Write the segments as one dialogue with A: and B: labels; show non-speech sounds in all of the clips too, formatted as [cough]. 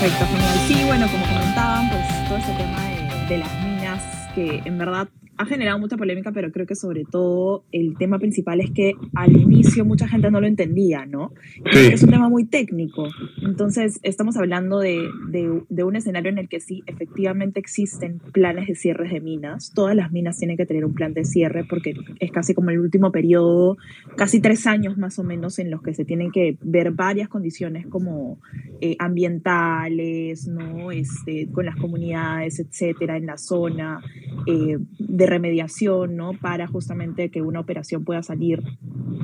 A: Perfecto, genial. Sí, bueno, como comentaban, pues todo ese tema de, de las minas que en verdad ha generado mucha polémica, pero creo que sobre todo el tema principal es que al inicio mucha gente no lo entendía, ¿no? Es un tema muy técnico. Entonces, estamos hablando de, de, un escenario en el que sí, efectivamente existen planes de cierres de minas. Todas las minas tienen que tener un plan de cierre porque es casi como el último periodo, casi tres años más o menos, en los que se tienen que ver varias condiciones como eh, ambientales, ¿no? Este, con las comunidades, etcétera, en la zona, eh, de remediación, ¿no? Para justamente que una operación pueda salir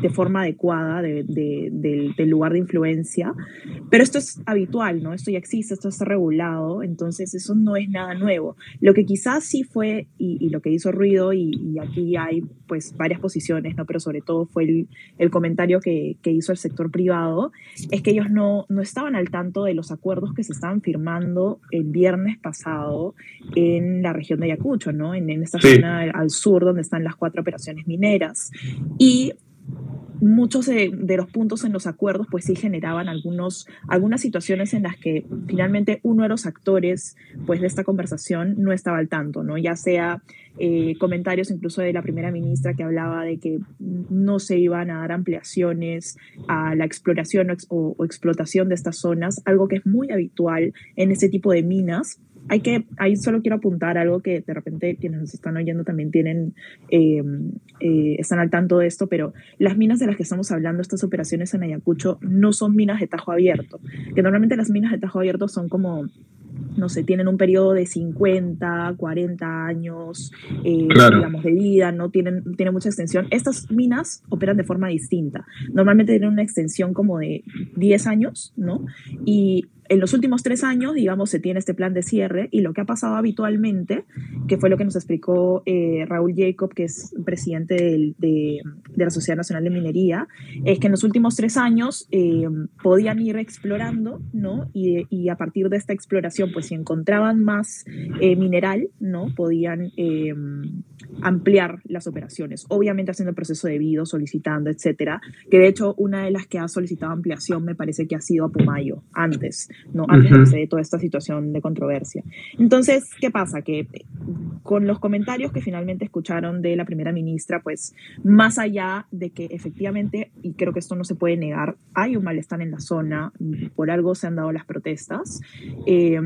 A: de forma adecuada del lugar de influencia. Pero esto es habitual, ¿no? Esto ya existe, esto está regulado, entonces eso no es nada nuevo. Lo que quizás sí fue, y, lo que hizo ruido, y, aquí hay pues varias posiciones, ¿no? Pero sobre todo fue el, el comentario que, que, hizo el sector privado, es que ellos no, no estaban al tanto de los acuerdos que se estaban firmando el viernes pasado en la región de Ayacucho, ¿no? En, en esta zona al sur donde están las cuatro operaciones mineras. Y muchos de, los puntos en los acuerdos pues sí generaban algunos, algunas situaciones en las que finalmente uno de los actores pues de esta conversación no estaba al tanto, ¿no? Ya sea eh, comentarios incluso de la primera ministra que hablaba de que no se iban a dar ampliaciones a la exploración o, o explotación de estas zonas, algo que es muy habitual en este tipo de minas hay que, ahí solo quiero apuntar algo que de repente quienes nos están oyendo también tienen, eh, eh, están al tanto de esto, pero las minas de las que estamos hablando, estas operaciones en Ayacucho, no son minas de tajo abierto, que normalmente las minas de tajo abierto son como no sé, tienen un periodo de 50, 40 años, eh, digamos, de vida, no tienen, tienen mucha extensión. Estas minas operan de forma distinta. Normalmente tienen una extensión como de 10 años, ¿no? Y en los últimos tres años, digamos, se tiene este plan de cierre y lo que ha pasado habitualmente, que fue lo que nos explicó eh, Raúl Jacob, que es presidente de, de, la Sociedad Nacional de Minería, es que en los últimos tres años eh, podían ir explorando, ¿no? Y, a partir de esta exploración, pues si encontraban más eh, mineral, ¿no? Podían ampliar las operaciones, obviamente haciendo el proceso debido, solicitando, etcétera, que de hecho una de las que ha solicitado ampliación me parece que ha sido a Pumayo antes, ¿no? Antes de toda esta situación de controversia. Entonces, ¿qué pasa? Que con los comentarios que finalmente escucharon de la primera ministra, pues más allá de que efectivamente, y creo que esto no se puede negar, hay un malestar en la zona, por algo se han dado las protestas. Eh,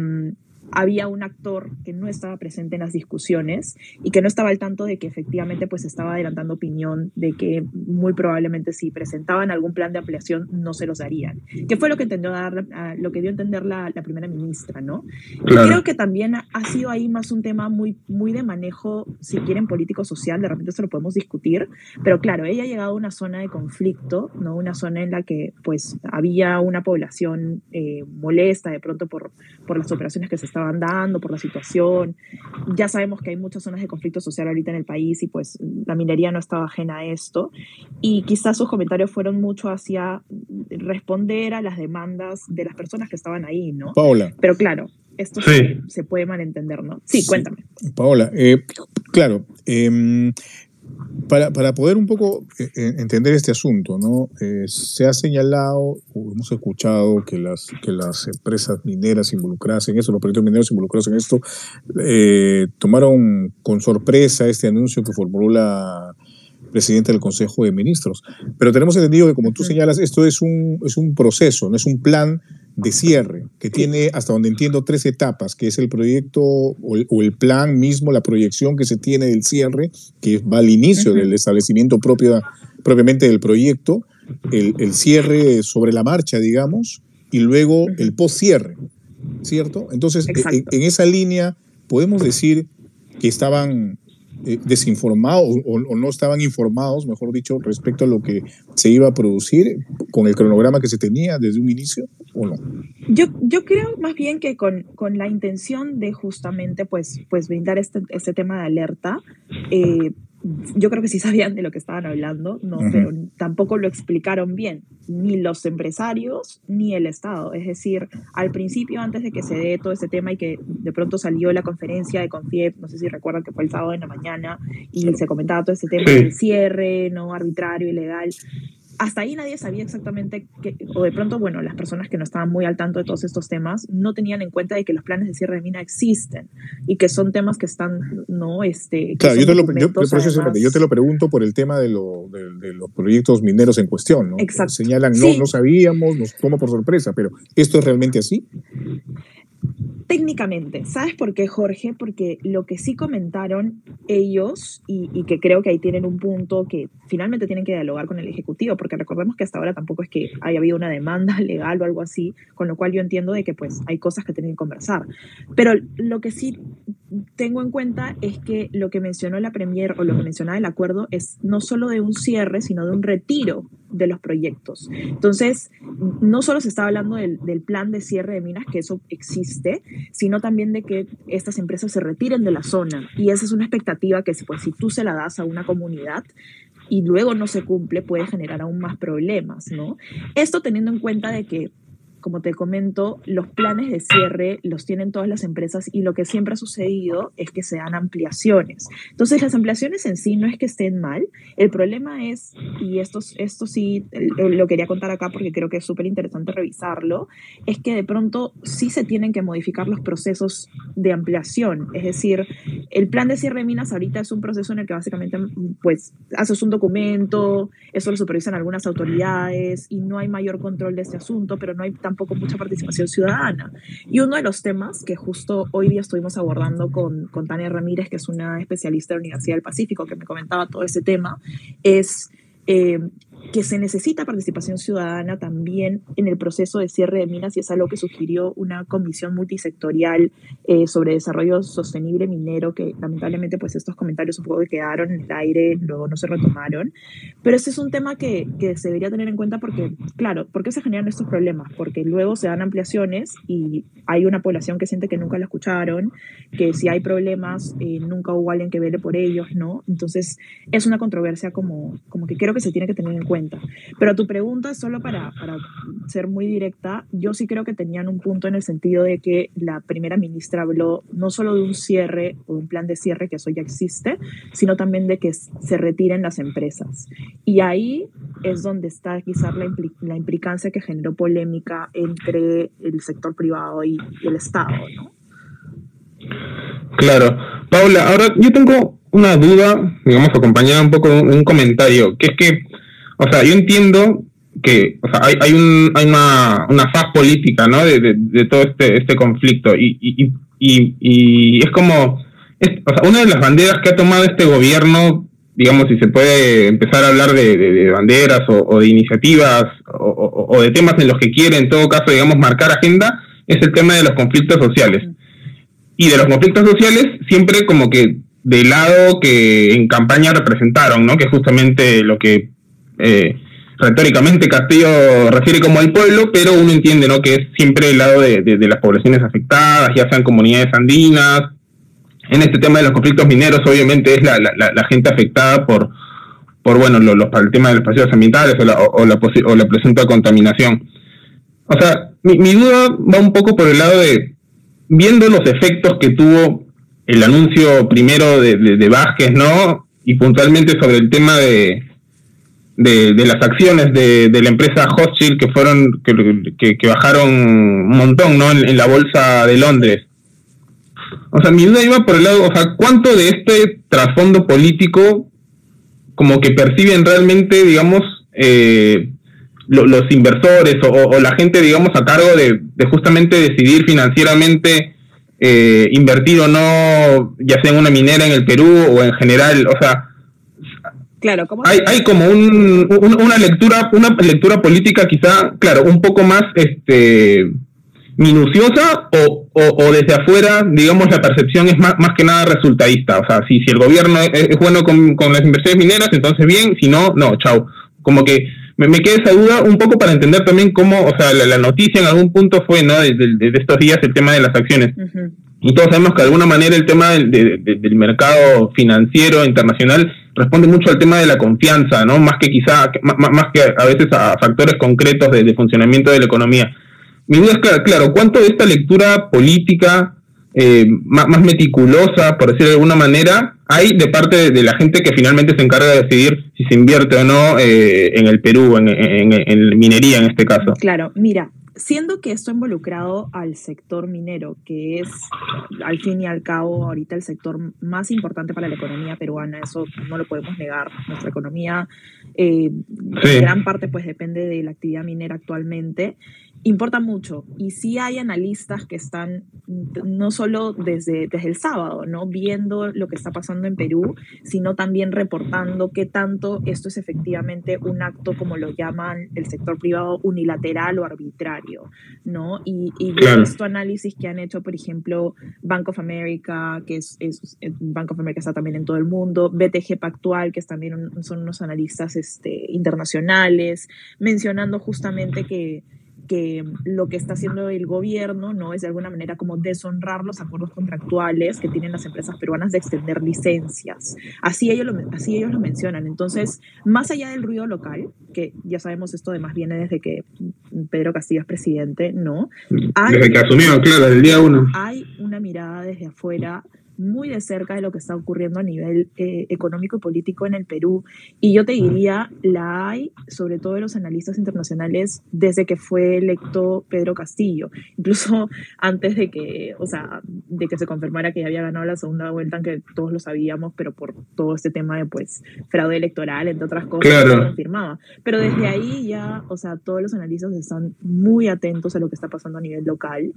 A: había un actor que no estaba presente en las discusiones y que no estaba al tanto de que efectivamente pues estaba adelantando opinión de que muy probablemente si presentaban algún plan de ampliación no se los darían, que fue lo que entendió dar, ah, lo que dio a entender la, primera ministra, ¿no? creo que también ha sido ahí más un tema muy, muy de manejo, si quieren, político social, de repente eso lo podemos discutir, pero claro, ella ha llegado a una zona de conflicto, ¿no? Una zona en la que pues había una población eh, molesta de pronto por, por las operaciones que se estaban estaban dando, por la situación. Ya sabemos que hay muchas zonas de conflicto social ahorita en el país y pues la minería no estaba ajena a esto. Y quizás sus comentarios fueron mucho hacia responder a las demandas de las personas que estaban ahí, ¿no?
B: Paola.
A: Pero claro, esto se, puede malentender, ¿no? Sí, cuéntame.
B: Paola, eh, claro, eh, para, para, poder un poco eh, eh, entender este asunto, ¿no? Eh, se ha señalado, hemos escuchado que las, que las empresas mineras involucradas en esto, los proyectos mineros involucrados en esto, tomaron con sorpresa este anuncio que formuló la presidenta del Consejo de Ministros. Pero tenemos entendido que, como tú señalas, esto es un, es un proceso, no es un plan de cierre, que tiene, hasta donde entiendo, tres etapas, que es el proyecto o el, plan mismo, la proyección que se tiene del cierre, que va al inicio del establecimiento propio, propiamente del proyecto, el, cierre sobre la marcha, digamos, y luego el post-cierre, ¿cierto? Entonces, en, en esa línea podemos decir que estaban eh, desinformados o, no estaban informados, mejor dicho, respecto a lo que se iba a producir con el cronograma que se tenía desde un inicio
A: Yo, yo creo más bien que con, con la intención de justamente pues, pues brindar este, este tema de alerta, eh, yo creo que sí sabían de lo que estaban hablando, no, pero tampoco lo explicaron bien, ni los empresarios ni el Estado. Es decir, al principio, antes de que se dé todo este tema y que de pronto salió la conferencia de Confiep, no sé si recuerdan que fue el sábado en la mañana, y se comentaba todo este tema del cierre, no arbitrario, ilegal hasta ahí nadie sabía exactamente, que, o de pronto, bueno, las personas que no estaban muy al tanto de todos estos temas no tenían en cuenta de que los planes de cierre de mina existen y que son temas que están, ¿no? Este,
B: claro, yo te, lo, yo, te, lo, pregunto por el tema de, lo, de, los proyectos mineros en cuestión, ¿no?
A: Exacto.
B: Señalan, no, no sabíamos, nos toma por sorpresa, pero ¿esto es realmente así?
A: Técnicamente, ¿sabes por qué, Jorge? Porque lo que sí comentaron ellos, y, que creo que ahí tienen un punto que finalmente tienen que dialogar con el Ejecutivo, porque recordemos que hasta ahora tampoco es que haya habido una demanda [laughs] legal o algo así, con lo cual yo entiendo de que pues hay cosas que tienen que conversar. Pero lo que sí tengo en cuenta es que lo que mencionó la Premier o lo que mencionaba el acuerdo es no solo de un cierre, sino de un retiro de los proyectos. Entonces, no solo se está hablando del, del, plan de cierre de minas, que eso existe, sino también de que estas empresas se retiren de la zona. Y esa es una expectativa que pues, si tú se la das a una comunidad, y luego no se cumple, puede generar aún más problemas, ¿no? Esto teniendo en cuenta de que como te comento, los planes de cierre los tienen todas las empresas y lo que siempre ha sucedido es que se dan ampliaciones. Entonces, las ampliaciones en sí no es que estén mal, el problema es, y esto, esto sí lo quería contar acá porque creo que es súper interesante revisarlo, es que de pronto sí se tienen que modificar los procesos de ampliación. Es decir, el plan de cierre de minas ahorita es un proceso en el que básicamente pues haces un documento, eso lo supervisan algunas autoridades y no hay mayor control de este asunto, pero no hay tampoco mucha participación ciudadana. Y uno de los temas que justo hoy día estuvimos abordando con, con Tania Ramírez, que es una especialista de la Universidad del Pacífico, que me comentaba todo ese tema, es eh, que se necesita participación ciudadana también en el proceso de cierre de minas y es algo que sugirió una comisión multisectorial eh, sobre desarrollo sostenible minero que lamentablemente pues estos comentarios un poco quedaron en el aire, luego no se retomaron, pero ese es un tema que, que se debería tener en cuenta porque, claro, ¿por qué se generan estos problemas? Porque luego se dan ampliaciones y hay una población que siente que nunca la escucharon, que si hay problemas eh, nunca hubo alguien que vele por ellos, ¿no? Entonces es una controversia como, como que creo que se tiene que tener en cuenta cuenta. Pero tu pregunta, solo para, para ser muy directa, yo sí creo que tenían un punto en el sentido de que la primera ministra habló no solo de un cierre o un plan de cierre, que eso ya existe, sino también de que se retiren las empresas. Y ahí es donde está quizás la, la implicancia que generó polémica entre el sector privado y, el Estado, ¿no?
C: Claro. Paula, ahora yo tengo una duda, digamos, acompañada un poco de un comentario, que es que o sea, yo entiendo que o sea, hay, hay, un, hay una, una faz política ¿no? de, de, todo este, este conflicto y, y, y, y es como, o sea, una de las banderas que ha tomado este gobierno, digamos, si se puede empezar a hablar de, de banderas o, de iniciativas o, o, de temas en los que quiere, en todo caso, digamos, marcar agenda, es el tema de los conflictos sociales. Y de los conflictos sociales, siempre como que del lado que en campaña representaron, ¿no? Que justamente lo que eh, retóricamente Castillo refiere como al pueblo, pero uno entiende ¿no? que es siempre el lado de, las poblaciones afectadas, ya sean comunidades andinas. En este tema de los conflictos mineros, obviamente es la, la, gente afectada por, por bueno, el tema de los paseos ambientales o la, o, la, o la presunta contaminación. O sea, mi, mi duda va un poco por el lado de, viendo los efectos que tuvo el anuncio primero de, de, de Vázquez, ¿no? Y puntualmente sobre el tema de, de, las acciones de, la empresa Hochschild que fueron que, que, bajaron un montón no en, la bolsa de Londres. O sea mi duda iba por el lado o sea cuánto de este trasfondo político como que perciben realmente digamos eh, los inversores o, la gente digamos a cargo de, justamente decidir financieramente eh, invertir o no ya sea en una minera en el Perú o en general o sea
A: Claro,
C: hay, hay como un, una lectura, una lectura política quizá, claro, un poco más este minuciosa o, o, desde afuera, digamos, la percepción es más, más que nada resultadista. O sea, si, si el gobierno es, bueno con, con, las inversiones mineras, entonces bien, si no, no, chao. Como que me, me queda esa duda un poco para entender también cómo, o sea, la, noticia en algún punto fue, ¿no? Desde, estos días el tema de las acciones. Y todos sabemos que de alguna manera el tema del, del mercado financiero internacional responde mucho al tema de la confianza, ¿no? Más que quizá, más, que a veces a factores concretos de, funcionamiento de la economía. Mi duda es, claro, ¿cuánto de esta lectura política eh, más, meticulosa, por decirlo de alguna manera, hay de parte de, la gente que finalmente se encarga de decidir si se invierte o no eh, en el Perú, en, en minería en este caso.
A: Claro, mira, siendo que esto involucrado al sector minero, que es al fin y al cabo ahorita el sector más importante para la economía peruana, eso no lo podemos negar. Nuestra economía eh, en gran parte pues depende de la actividad minera actualmente importa mucho. Y sí hay analistas que están no solo desde, desde el sábado, ¿no? Viendo lo que está pasando en Perú, sino también reportando qué tanto esto es efectivamente un acto, como lo llaman el sector privado, unilateral o arbitrario, ¿no? Y, y claro. visto análisis que han hecho, por ejemplo, Bank of America, que es, es, Bank of America está también en todo el mundo, BTG Pactual, que también son unos analistas este, internacionales, mencionando justamente que que lo que está haciendo el gobierno no es de alguna manera como deshonrar los acuerdos contractuales que tienen las empresas peruanas de extender licencias. Así ellos lo, así ellos lo mencionan. Entonces, más allá del ruido local, que ya sabemos esto además viene desde que Pedro Castillo es presidente, ¿no?
C: Hay, desde que asumió, claro, el día uno.
A: Hay una mirada desde afuera muy de cerca de lo que está ocurriendo a nivel eh, económico y político en el Perú. Y yo te diría, la hay, sobre todo de los analistas internacionales, desde que fue electo Pedro Castillo. Incluso [laughs] antes de que, o sea, de que se confirmara que ya había ganado la segunda vuelta, aunque todos lo sabíamos, pero por todo este tema de, pues, fraude electoral, entre otras cosas, claro. se confirmaba. Pero desde ahí ya, o sea, todos los analistas están muy atentos a lo que está pasando a nivel local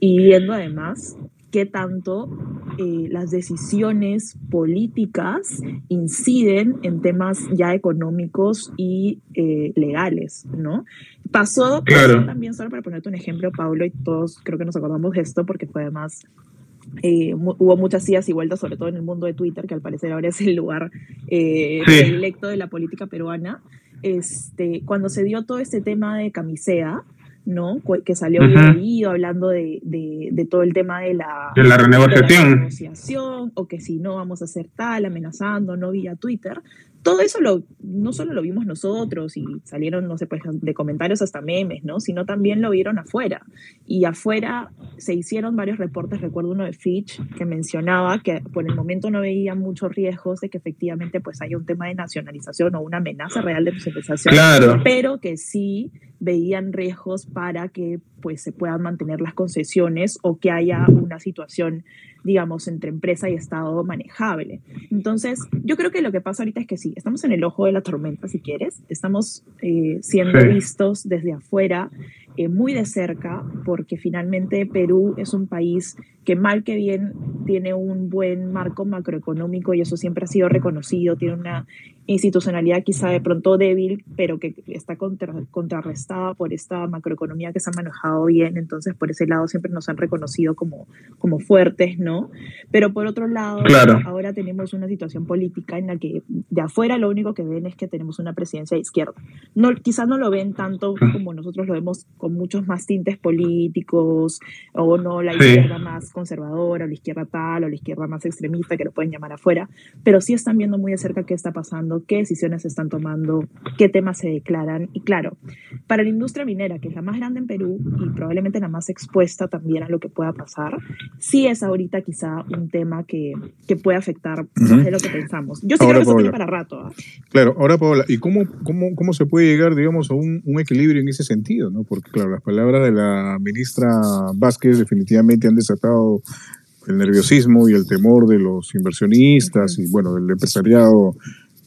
A: y viendo además qué tanto eh, las decisiones políticas inciden en temas ya económicos y eh, legales, ¿no? Pasó, también, solo para ponerte un ejemplo, Pablo, y todos creo que nos acordamos de esto porque fue además eh, hubo muchas idas y vueltas, sobre todo en el mundo de Twitter, que al parecer ahora es el lugar eh, electo de la política peruana. Este, cuando se dio todo este tema de camisea, ¿no? Que salió uh hablando de, de, todo el tema de la,
C: de la
A: renegociación. o que si no vamos a hacer tal, amenazando, no vía Twitter todo eso lo, no solo lo vimos nosotros y salieron, no sé, pues de comentarios hasta memes, ¿no? Sino también lo vieron afuera. Y afuera se hicieron varios reportes, recuerdo uno de Fitch que mencionaba que por el momento no veía muchos riesgos de que efectivamente pues haya un tema de nacionalización o una amenaza real de nacionalización,
C: claro.
A: pero que sí veían riesgos para que pues se puedan mantener las concesiones o que haya una situación digamos, entre empresa y Estado manejable. Entonces, yo creo que lo que pasa ahorita es que sí, estamos en el ojo de la tormenta, si quieres, estamos eh, siendo vistos desde afuera eh, muy de cerca, porque finalmente Perú es un país que mal que bien tiene un buen marco macroeconómico y eso siempre ha sido reconocido, tiene una institucionalidad quizá de pronto débil, pero que está contra, contrarrestada por esta macroeconomía que se ha manejado bien, entonces por ese lado siempre nos han reconocido como, como fuertes, ¿no? Pero por otro lado, ahora tenemos una situación política en la que de afuera lo único que ven es que tenemos una presidencia de izquierda. No, quizás no lo ven tanto como nosotros lo vemos con muchos más tintes políticos, o no la izquierda más conservadora, o la izquierda tal, o la izquierda más extremista, que lo pueden llamar afuera, pero sí están viendo muy de cerca qué está pasando qué decisiones se están tomando, qué temas se declaran. Y claro, para la industria minera, que es la más grande en Perú y probablemente la más expuesta también a lo que pueda pasar, sí es ahorita quizá un tema que, que puede afectar más de lo que pensamos. Yo sí creo que eso tiene para rato. ¿ah?
B: Claro, ahora Paola, ¿y cómo, cómo, cómo se puede llegar, digamos, a un, un equilibrio en ese sentido? ¿no? Porque claro, las palabras de la ministra Vázquez definitivamente han desatado el nerviosismo y el temor de los inversionistas y bueno, del empresariado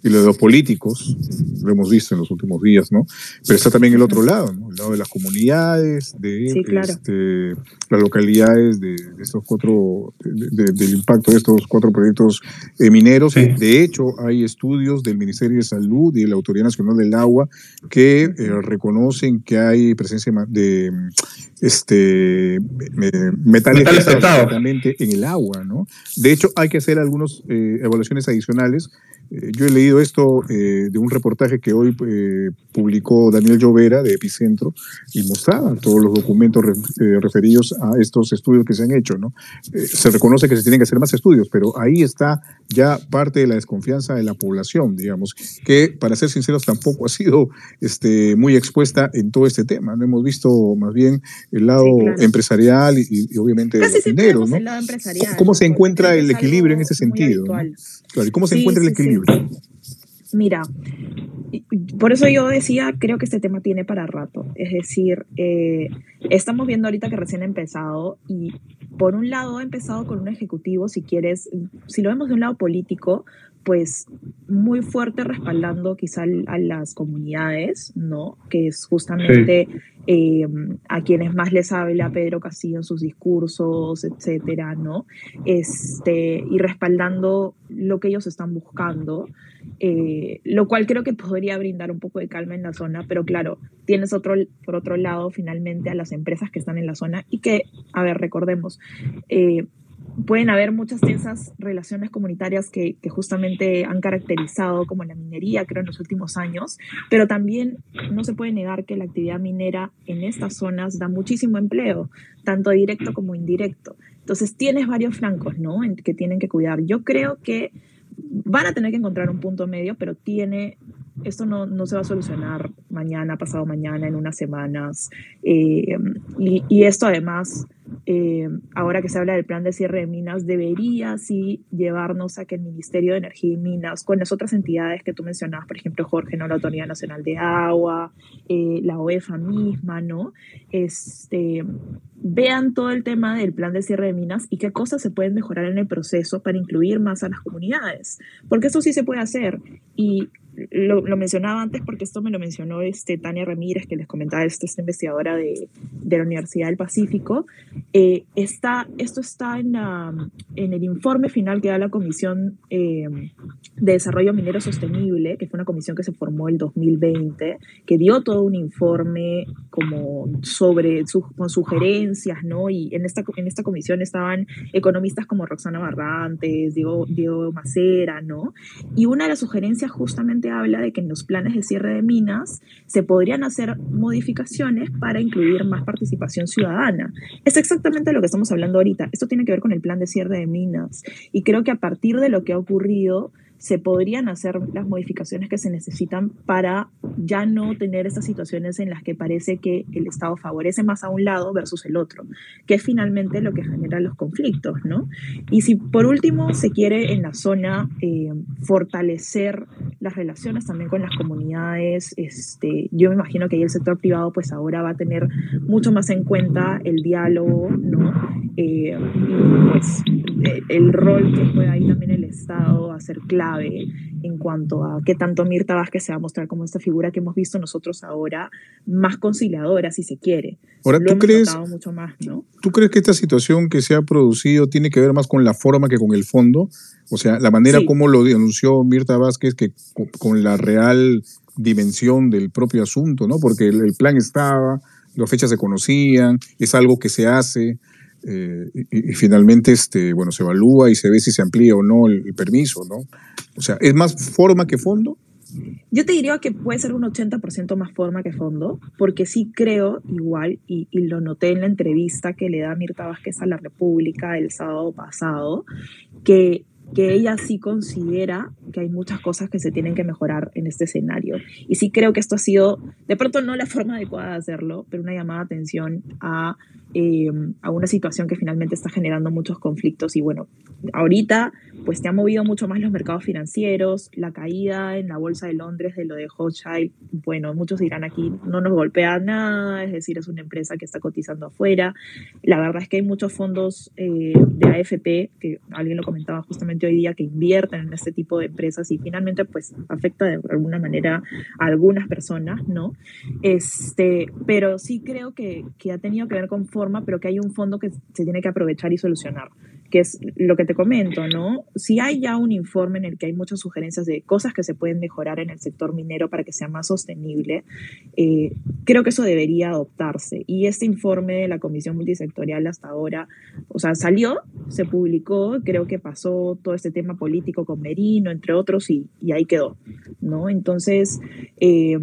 B: y lo de los políticos, lo hemos visto en los últimos días, ¿no? Pero está también el otro lado, ¿no? El lado de las comunidades, de este, las localidades de, estos cuatro, del impacto de estos cuatro proyectos eh, mineros. De hecho, hay estudios del Ministerio de Salud y de la Autoridad Nacional del Agua que eh, reconocen que hay presencia de este metales, pesados en el agua, ¿no? De hecho, hay que hacer algunas eh, evaluaciones adicionales. Yo he leído esto de un reportaje que hoy publicó Daniel Llovera de Epicentro y mostraba todos los documentos referidos a estos estudios que se han hecho. ¿no? se reconoce que se tienen que hacer más estudios, pero ahí está ya parte de la desconfianza de la población, digamos, que para ser sinceros tampoco ha sido este, muy expuesta en todo este tema. No hemos visto más bien el lado empresarial y, obviamente
A: Casi
B: los dineros, ¿no? ¿Cómo, se encuentra el equilibrio en ese sentido? Claro, ¿y cómo se encuentra el equilibrio?
A: Mira, por eso yo decía, creo que este tema tiene para rato. Es decir, eh, estamos viendo ahorita que recién ha empezado y por un lado ha empezado con un ejecutivo, si quieres, si lo vemos de un lado político, pues muy fuerte respaldando quizá a las comunidades, ¿no? Que es justamente eh, a quienes más les habla Pedro Castillo en sus discursos, etcétera, ¿no? Este, y respaldando lo que ellos están buscando, eh, lo cual creo que podría brindar un poco de calma en la zona, pero claro, tienes otro, por otro lado finalmente a las empresas que están en la zona y que, a ver, recordemos, eh, pueden haber muchas de esas relaciones comunitarias que, justamente han caracterizado como la minería, creo, en los últimos años, pero también no se puede negar que la actividad minera en estas zonas da muchísimo empleo, tanto directo como indirecto. Entonces tienes varios flancos, ¿no? Que tienen que cuidar. Yo creo que van a tener que encontrar un punto medio, pero tiene, esto no, no se va a solucionar mañana, pasado mañana, en unas semanas. Eh, y, esto además eh, ahora que se habla del plan de cierre de minas, debería sí llevarnos a que el Ministerio de Energía y Minas, con las otras entidades que tú mencionabas, por ejemplo, Jorge, ¿no? la Autoridad Nacional de Agua, eh, la OEFA misma, ¿no? Este, vean todo el tema del plan de cierre de minas y qué cosas se pueden mejorar en el proceso para incluir más a las comunidades, porque eso sí se puede hacer. Y lo, mencionaba antes porque esto me lo mencionó este, Tania Ramírez, que les comentaba, esta, esta investigadora de, de, la Universidad del Pacífico. Eh, está, esto está en, en, el informe final que da la Comisión eh, de Desarrollo Minero Sostenible, que fue una comisión que se formó el 2020, que dio todo un informe como sobre con sugerencias, ¿no? Y en esta, en esta comisión estaban economistas como Roxana Barrantes, Diego, Diego Macera, ¿no? Y una de las sugerencias justamente habla de que en los planes de cierre de minas se podrían hacer modificaciones para incluir más participación ciudadana. Es exactamente lo que estamos hablando ahorita. Esto tiene que ver con el plan de cierre de minas. Y creo que a partir de lo que ha ocurrido, se podrían hacer las modificaciones que se necesitan para ya no tener estas situaciones en las que parece que el Estado favorece más a un lado versus el otro, que es finalmente lo que genera los conflictos, ¿no? Y si por último se quiere en la zona eh, fortalecer las relaciones también con las comunidades, este, yo me imagino que ahí el sector privado pues ahora va a tener mucho más en cuenta el diálogo, ¿no? Eh, y pues eh, el rol que juega ahí también el Estado a ser clave en cuanto a qué tanto Mirta Vázquez se va a mostrar como esta figura que hemos visto nosotros ahora, más conciliadora, si se quiere.
B: Ahora, ¿tú crees, mucho más, ¿tú crees que esta situación que se ha producido tiene que ver más con la forma que con el fondo? O sea, la manera como lo denunció Mirta Vázquez que con la real dimensión del propio asunto, ¿no? Porque el plan estaba, las fechas se conocían, es algo que se hace, eh, y, finalmente este, bueno, se evalúa y se ve si se amplía o no el, permiso, ¿no? O sea, ¿es más forma que fondo?
A: Yo te diría que puede ser un 80% más forma que fondo, porque sí creo igual, y, y, lo noté en la entrevista que le da Mirta Vázquez a la República el sábado pasado, que que ella sí considera que hay muchas cosas que se tienen que mejorar en este escenario. Y sí creo que esto ha sido, de pronto no la forma adecuada de hacerlo, pero una llamada de atención a, eh, a una situación que finalmente está generando muchos conflictos. Y bueno, ahorita pues te ha movido mucho más los mercados financieros, la caída en la bolsa de Londres de lo de Hochschild, bueno, muchos dirán aquí no nos golpea nada, es decir, es una empresa que está cotizando afuera. La verdad es que hay muchos fondos eh, de AFP, que alguien lo comentaba justamente hoy día que invierten en este tipo de empresas y finalmente pues afecta de alguna manera a algunas personas, ¿no? Este, pero sí creo que, que ha tenido que ver con forma, pero que hay un fondo que se tiene que aprovechar y solucionar. que es lo que te comento, ¿no? Si hay ya un informe en el que hay muchas sugerencias de cosas que se pueden mejorar en el sector minero para que sea más sostenible, eh, creo que eso debería adoptarse. Y este informe de la Comisión Multisectorial hasta ahora, o sea, salió, se publicó, creo que pasó todo este tema político con Merino, entre otros, y, y ahí quedó, ¿no? Entonces, eh,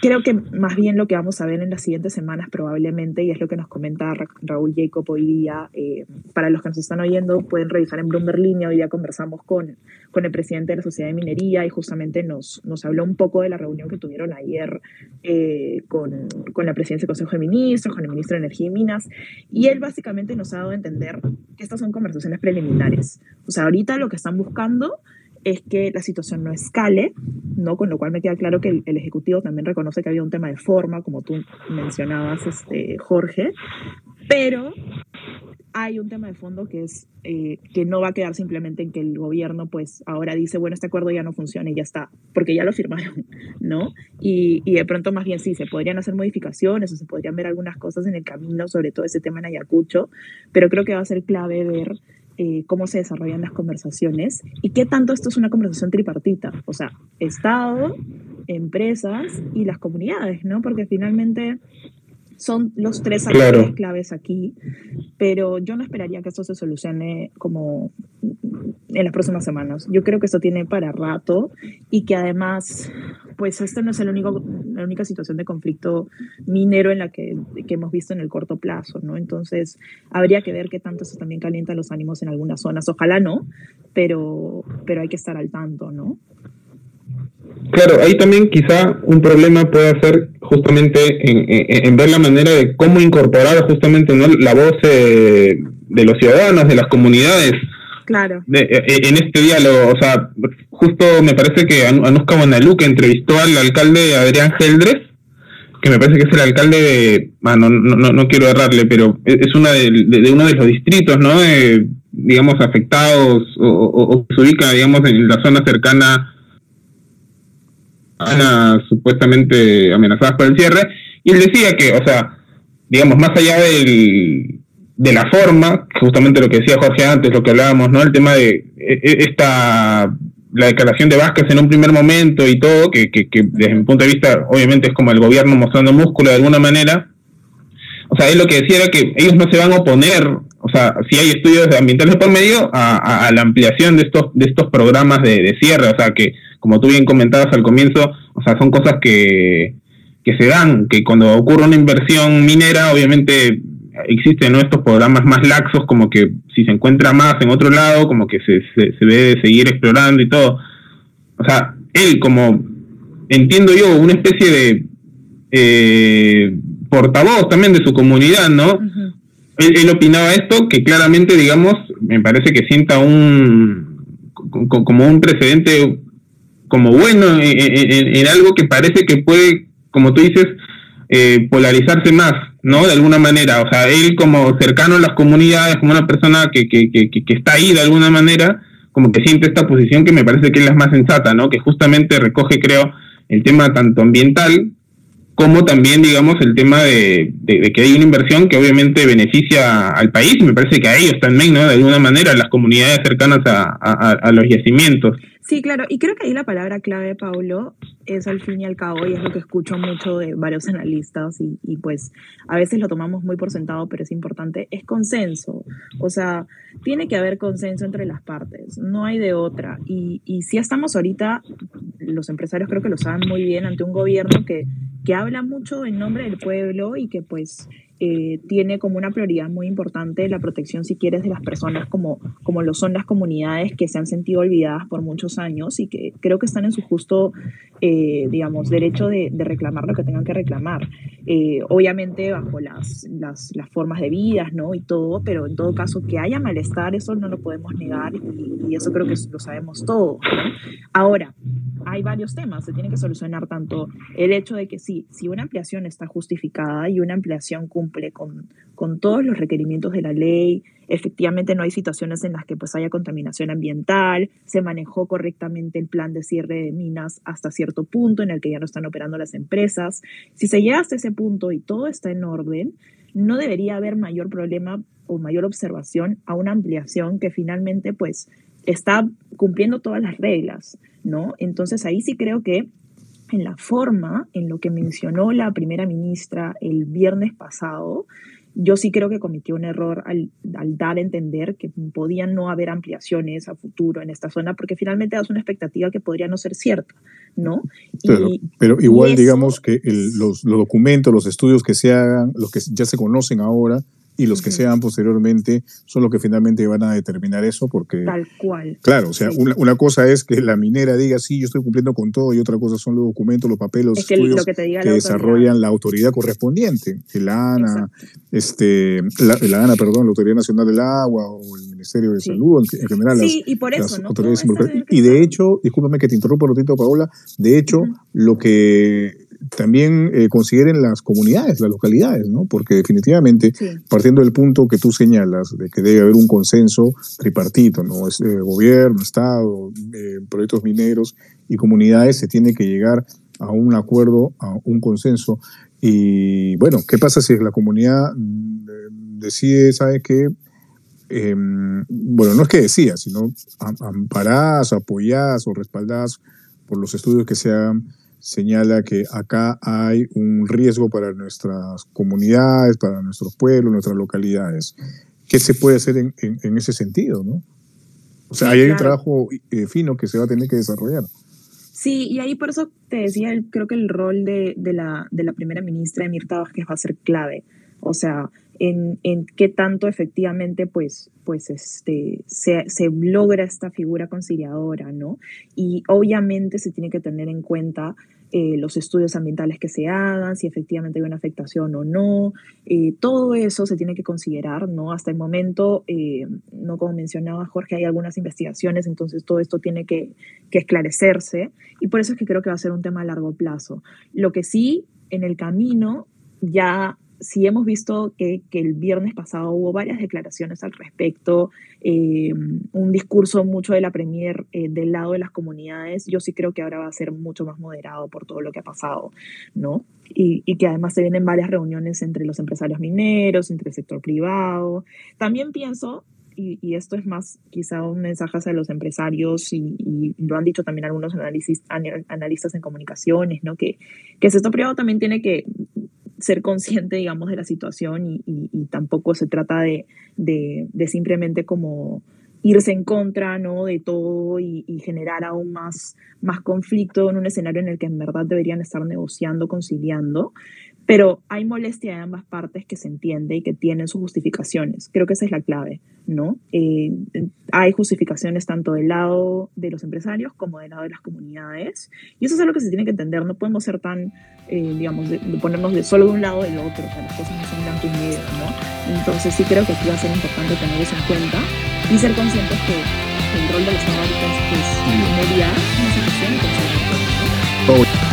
A: creo que más bien lo que vamos a ver en las siguientes semanas probablemente, y es lo que nos comenta Raúl Jacob hoy día, eh, para los que nos están oyendo pueden revisar en Bloomberg Línea, hoy día conversamos con, con el presidente de la Sociedad de Minería y justamente nos, nos habló un poco de la reunión que tuvieron ayer eh, con, con la presidencia del Consejo de Ministros, con el ministro de Energía y Minas, y él básicamente nos ha dado a entender que estas son conversaciones preliminares. O sea, ahorita lo que están buscando es que la situación no escale, ¿no? Con lo cual me queda claro que el, Ejecutivo también reconoce que había un tema de forma, como tú mencionabas, este, Jorge, pero hay un tema de fondo que es eh, que no va a quedar simplemente en que el gobierno pues ahora dice, bueno, este acuerdo ya no funciona y ya está, porque ya lo firmaron, ¿no? Y, y, de pronto más bien sí, se podrían hacer modificaciones o se podrían ver algunas cosas en el camino, sobre todo ese tema en Ayacucho, pero creo que va a ser clave ver eh, cómo se desarrollan las conversaciones y qué tanto esto es una conversación tripartita, o sea, Estado, empresas y las comunidades, ¿no? Porque finalmente son los tres actores claves aquí, pero yo no esperaría que esto se solucione como en las próximas semanas. Yo creo que esto tiene para rato y que además, pues esta no es el único, la única situación de conflicto minero en la que, que, hemos visto en el corto plazo, ¿no? Entonces, habría que ver qué tanto eso también calienta los ánimos en algunas zonas. Ojalá no, pero, pero hay que estar al tanto, ¿no?
C: Claro, ahí también quizá un problema puede ser justamente en, ver la manera de cómo incorporar justamente ¿no? la voz eh, de los ciudadanos, de las comunidades.
A: Claro.
C: Eh, eh, en este diálogo, o sea, justo me parece que Anuska Bonalú, que entrevistó al alcalde Adrián Geldres, que me parece que es el alcalde de, bueno, no, no, no quiero errarle, pero es una de, uno de los distritos, ¿no? digamos, afectados o, o, se ubica, digamos, en la zona cercana supuestamente amenazadas por el cierre, y él decía que, o sea, digamos, más allá del, de la forma, justamente lo que decía Jorge antes, lo que hablábamos, ¿no? El tema de e, e, esta la declaración de Vázquez en un primer momento y todo, que, que, que, desde mi punto de vista obviamente es como el gobierno mostrando músculo de alguna manera, o sea, él lo que decía era que ellos no se van a oponer, o sea, si hay estudios ambientales por medio, a, la ampliación de estos, de estos programas de, de cierre, o sea, que como tú bien comentabas al comienzo, o sea, son cosas que, que se dan, que cuando ocurre una inversión minera, obviamente existen estos programas más laxos, como que si se encuentra más en otro lado, como que se, se, debe seguir explorando y todo. O sea, él como, entiendo yo, una especie de eh, portavoz también de su comunidad, ¿no? Él, opinaba esto, que claramente, digamos, me parece que sienta un como un precedente como bueno en, algo que parece que puede, como tú dices, eh, polarizarse más, ¿no? De alguna manera. O sea, él como cercano a las comunidades, como una persona que, que, que, que está ahí de alguna manera, como que siente esta posición que me parece que es la más sensata, ¿no? Que justamente recoge, creo, el tema tanto ambiental como también, digamos, el tema de, que hay una inversión que obviamente beneficia al país, me parece que a ellos también, ¿no? De alguna manera, las comunidades cercanas a los yacimientos.
A: Sí, claro, y creo que ahí la palabra clave, Paulo, es al fin y al cabo, y es lo que escucho mucho de varios analistas, y, y, pues a veces lo tomamos muy por sentado, pero es importante, es consenso. O sea, tiene que haber consenso entre las partes, no hay de otra. Y, y si estamos ahorita, los empresarios creo que lo saben muy bien, ante un gobierno que, que habla mucho en nombre del pueblo y que pues eh, tiene como una prioridad muy importante la protección, si quieres, de las personas como, como lo son las comunidades que se han sentido olvidadas por muchos años y que creo que están en su justo, eh, digamos, derecho de, de, reclamar lo que tengan que reclamar. Eh, obviamente bajo las, las, las, formas de vida, ¿no? Y todo, pero en todo caso que haya malestar, eso no lo podemos negar y, y eso creo que lo sabemos todos. ¿no? Ahora, hay varios temas, se tiene que solucionar tanto el hecho de que sí, si una ampliación está justificada y una ampliación cumple con, con todos los requerimientos de la ley, efectivamente no hay situaciones en las que pues haya contaminación ambiental, se manejó correctamente el plan de cierre de minas hasta cierto punto en el que ya no están operando las empresas. Si se llega hasta ese punto y todo está en orden, no debería haber mayor problema o mayor observación a una ampliación que finalmente pues está cumpliendo todas las reglas, ¿no? Entonces ahí sí creo que en la forma, en lo que mencionó la primera ministra el viernes pasado, yo sí creo que cometió un error al, dar a entender que podían no haber ampliaciones a futuro en esta zona, porque finalmente das una expectativa que podría no ser cierta, ¿no?
B: pero igual digamos que los, los, documentos, los estudios que se hagan, los que ya se conocen ahora, y los que sean posteriormente son los que finalmente van a determinar eso porque...
A: Tal cual.
B: Claro, o sea, una, cosa es que la minera diga, sí, yo estoy cumpliendo con todo y otra cosa son los documentos, los papeles, los estudios que, desarrollan la autoridad correspondiente, el ANA, este, la, ANA, perdón, la Autoridad Nacional del Agua o el Ministerio de Salud en, general.
A: Sí, y por eso, ¿no?
B: Y de hecho, discúlpame que te interrumpa un ratito, Paola, de hecho, lo que también eh, consideren las comunidades, las localidades, ¿no? Porque definitivamente, partiendo del punto que tú señalas, de que debe haber un consenso tripartito, ¿no? Es, eh, gobierno, Estado, eh, proyectos mineros y comunidades, se tiene que llegar a un acuerdo, a un consenso. Y bueno, ¿qué pasa si la comunidad mm, decide, ¿sabe qué? Em, bueno, no es que decía, sino amparadas, apoyadas o respaldadas por los estudios que se hagan señala que acá hay un riesgo para nuestras comunidades, para nuestros pueblos, nuestras localidades. ¿Qué se puede hacer en, en, ese sentido? ¿no? O sea, ahí hay un trabajo eh, fino que se va a tener que desarrollar.
A: Sí, y ahí por eso te decía, creo que el rol de, de, la, de la primera ministra Mirta Vázquez va a ser clave. O sea, en, qué tanto efectivamente pues, pues este, se, se, logra esta figura conciliadora, ¿no? Y obviamente se tiene que tener en cuenta eh, los estudios ambientales que se hagan, si efectivamente hay una afectación o no, eh, todo eso se tiene que considerar, ¿no? Hasta el momento, eh, no como mencionaba Jorge, hay algunas investigaciones, entonces todo esto tiene que, que esclarecerse y por eso es que creo que va a ser un tema a largo plazo. Lo que sí, en el camino ya sí hemos visto que, el viernes pasado hubo varias declaraciones al respecto, eh, un discurso mucho de la Premier eh, del lado de las comunidades. Yo sí creo que ahora va a ser mucho más moderado por todo lo que ha pasado, ¿no? Y, y, que además se vienen varias reuniones entre los empresarios mineros, entre el sector privado. También pienso y, esto es más quizá un mensaje hacia los empresarios y, lo han dicho también algunos analistas en comunicaciones, ¿no? que, que el sector privado también tiene que ser consciente, digamos, de la situación y, y, tampoco se trata de, de, simplemente como irse en contra ¿no? de todo y, y, generar aún más, más conflicto en un escenario en el que en verdad deberían estar negociando, conciliando. Pero hay molestia de ambas partes que se entiende y que tienen sus justificaciones. Creo que esa es la clave, ¿no? Eh, hay justificaciones tanto del lado de los empresarios como del lado de las comunidades. Y eso es algo que se tiene que entender. No podemos ser tan, eh, digamos, de, ponernos de solo de un lado o del otro. O sea, las cosas no son blanco y negro, ¿no? Entonces sí creo que aquí va a ser importante tener eso en cuenta y ser conscientes que el rol de los fábricas es mediar una situación y conseguir.